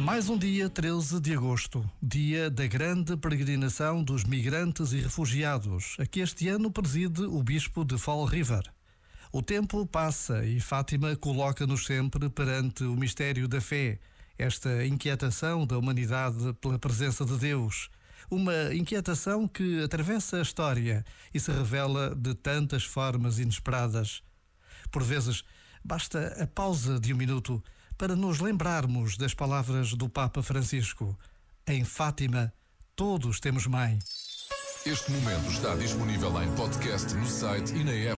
Mais um dia 13 de agosto, dia da grande peregrinação dos migrantes e refugiados, a que este ano preside o bispo de Fall River. O tempo passa e Fátima coloca-nos sempre perante o mistério da fé, esta inquietação da humanidade pela presença de Deus. Uma inquietação que atravessa a história e se revela de tantas formas inesperadas. Por vezes, basta a pausa de um minuto para nos lembrarmos das palavras do Papa Francisco. Em Fátima, todos temos mãe. Este momento está disponível em podcast no site e na app.